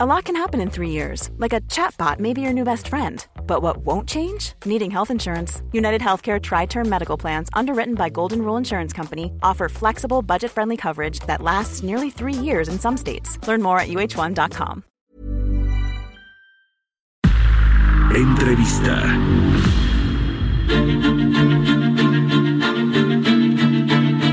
A lot can happen in three years, like a chatbot may be your new best friend. But what won't change? Needing health insurance. United Healthcare Tri Term Medical Plans, underwritten by Golden Rule Insurance Company, offer flexible, budget friendly coverage that lasts nearly three years in some states. Learn more at uh1.com. Entrevista.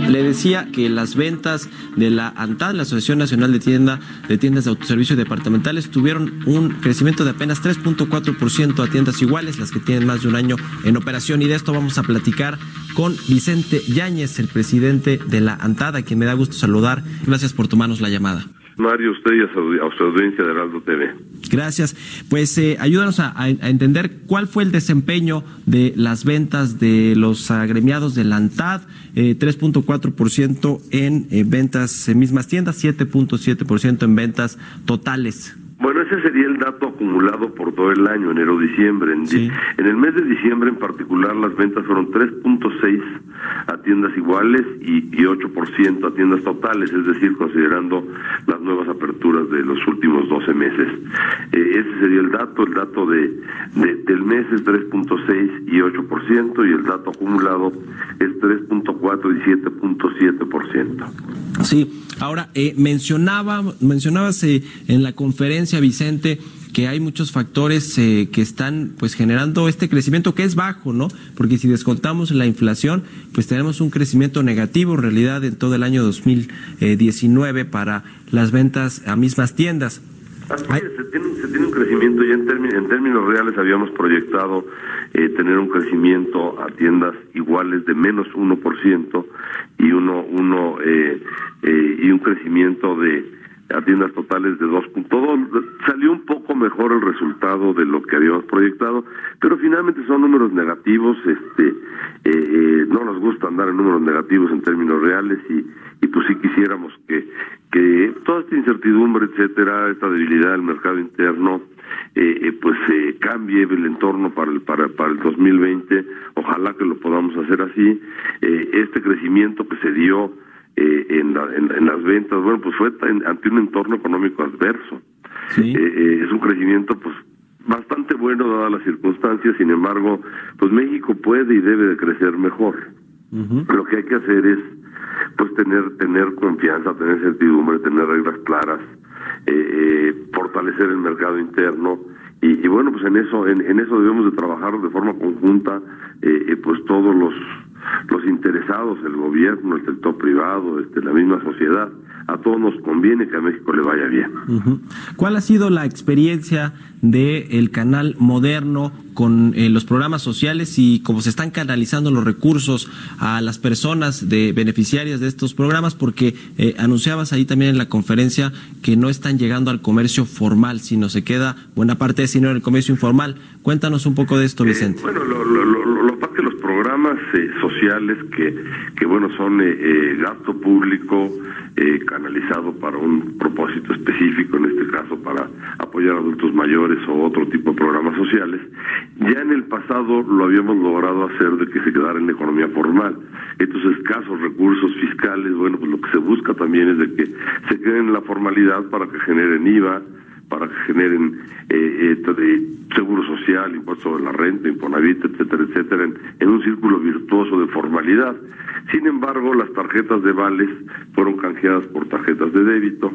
Le decía que las ventas de la ANTAD, la Asociación Nacional de, Tienda, de Tiendas de Autoservicio Departamentales, tuvieron un crecimiento de apenas 3.4% a tiendas iguales, las que tienen más de un año en operación. Y de esto vamos a platicar con Vicente Yáñez, el presidente de la ANTAD, a quien me da gusto saludar. Gracias por tomarnos la llamada. Mario, usted y a su, audiencia de Heraldo TV. Gracias. Pues eh, ayúdanos a, entender cuál fue el desempeño de las ventas de los agremiados de la ANTAD, eh, 3.4% en eh, ventas en mismas tiendas, 7.7% en ventas totales. Bueno, ese sería el dato acumulado por todo el año, enero-diciembre. En, Sí. en el mes de diciembre en particular las ventas fueron 3.6 a tiendas iguales y, y 8% a tiendas totales, es decir, considerando las nuevas aperturas de los últimos 12 meses. Eh, ese sería el dato, el dato de, de- del mes es 3.6 y 8% y el dato acumulado es 3.4 y 7.7%. Sí, ahora eh, mencionaba, mencionabas eh, en la conferencia, Vicente, que hay muchos factores eh, que están pues generando este crecimiento que es bajo, ¿no? Porque si descontamos la inflación, pues tenemos un crecimiento negativo en realidad en todo el año 2019 para las ventas a mismas tiendas. Se tiene un crecimiento, ya en, términos en términos reales habíamos proyectado eh, tener un crecimiento a tiendas iguales de menos 1% y uno, uno eh, eh, y un crecimiento de a tiendas totales de 2.2. Salió un poco mejor el resultado de lo que habíamos proyectado, pero finalmente son números negativos. Este, eh, eh, no nos gusta andar en números negativos en términos reales y, y pues sí quisiéramos que, que toda esta incertidumbre, etcétera, esta debilidad del mercado interno, eh, eh, pues eh, cambie el entorno para el para, para el 2020 ojalá que lo podamos hacer así. Eh, este crecimiento que se dio eh, en, la- en, en las ventas bueno pues fue en- ante un entorno económico adverso. Sí. Es un crecimiento pues bastante bueno dadas las circunstancias sin embargo pues México puede y debe de crecer mejor. Lo que hay que hacer es pues tener tener confianza tener certidumbre tener reglas claras eh, eh, fortalecer el mercado interno. Y, bueno pues en eso en, en eso debemos de trabajar de forma conjunta eh, eh, pues todos los los interesados el gobierno el sector privado este la misma sociedad a todos nos conviene que a México le vaya bien. ¿Cuál ha sido la experiencia del el canal moderno con eh, los programas sociales y cómo se están canalizando los recursos a las personas de beneficiarias de estos programas? Porque eh, anunciabas ahí también en la conferencia que no están llegando al comercio formal, sino se queda buena parte de dinero en el comercio informal. Cuéntanos un poco de esto, Vicente. Eh, bueno, lo, lo, lo, lo, lo pasa que los eh, sociales que, que, bueno, son eh, eh, gasto público eh, canalizado para un propósito específico, en este caso para apoyar a adultos mayores o otro tipo de programas sociales, ya en el pasado lo habíamos logrado hacer de que se quedara en la economía formal. Estos escasos recursos fiscales, bueno, pues lo que se busca también es de que se queden en la formalidad para que generen IVA, para que generen eh, eh, seguro social, impuesto sobre la renta, Infonavit, etcétera, etcétera, en un círculo virtuoso de formalidad. Sin embargo, las tarjetas de vales fueron canjeadas por tarjetas de débito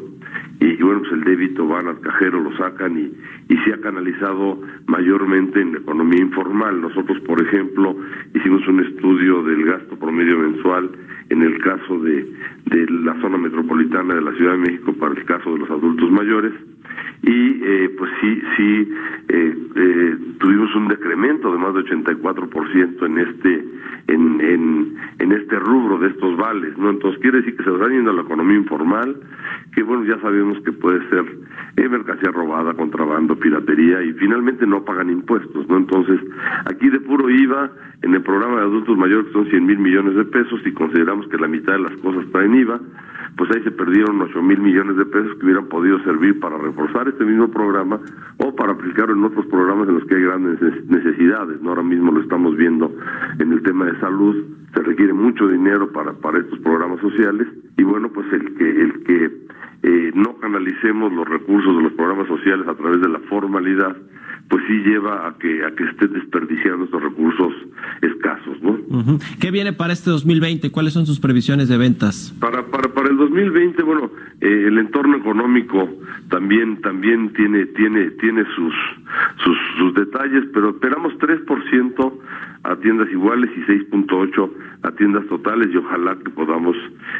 y, bueno, pues el débito van al cajero, lo sacan y, y se ha canalizado mayormente en la economía informal. Nosotros, por ejemplo, hicimos un estudio del gasto promedio mensual en el caso de, de la zona metropolitana de la Ciudad de México para el caso de los adultos mayores y eh, pues sí sí eh, eh, tuvimos un decremento de más de 84% en este en, en en este rubro de estos vales no entonces quiere decir que se están yendo a la economía informal que bueno ya sabemos que puede ser eh, mercancía robada contrabando piratería y finalmente no pagan impuestos no entonces aquí de puro IVA en el programa de adultos mayores que son 100 mil millones de pesos y consideramos que la mitad de las cosas está en IVA pues ahí se perdieron 8 mil millones de pesos que hubieran podido servir para reforzar este mismo programa o para aplicarlo en otros programas en los que hay grandes neces- necesidades. ¿no? Ahora mismo lo estamos viendo en el tema de salud, se requiere mucho dinero para, para estos programas sociales y bueno, pues el que, el que eh, no canalicemos los recursos de los programas sociales a través de la formalidad, pues sí lleva a que a que esté desperdiciando estos recursos escasos, ¿no? ¿Qué viene para este 2020? ¿Cuáles son sus previsiones de ventas? Para para para el 2020, bueno, eh, el entorno económico también también tiene tiene tiene sus sus, sus detalles, pero esperamos 3% a tiendas iguales y 6.8 a tiendas totales y ojalá que podamos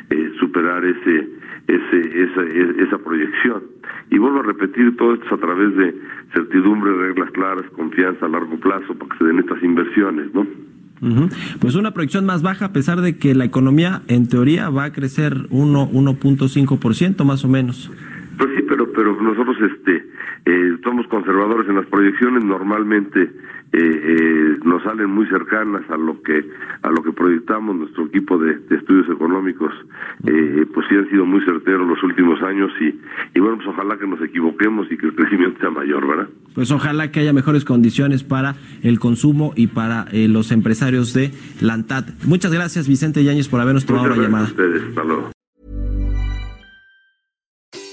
eh, superar ese ese esa, esa proyección. Y vuelvo a repetir todo esto a través de certidumbre, reglas claras, confianza a largo plazo para que se den estas inversiones, ¿no? Pues una proyección más baja a pesar de que la economía en teoría va a crecer 1.5% más o menos. Pero nosotros este eh, somos conservadores en las proyecciones. Normalmente eh, eh, nos salen muy cercanas a lo que a lo que proyectamos. Nuestro equipo de, estudios económicos eh, pues sí han sido muy certeros los últimos años y, y bueno pues ojalá que nos equivoquemos y que el crecimiento sea mayor verdad pues ojalá que haya mejores condiciones para el consumo y para eh, los empresarios de Lantad muchas gracias Vicente Yáñez por habernos tomado la llamada a ustedes. Hasta luego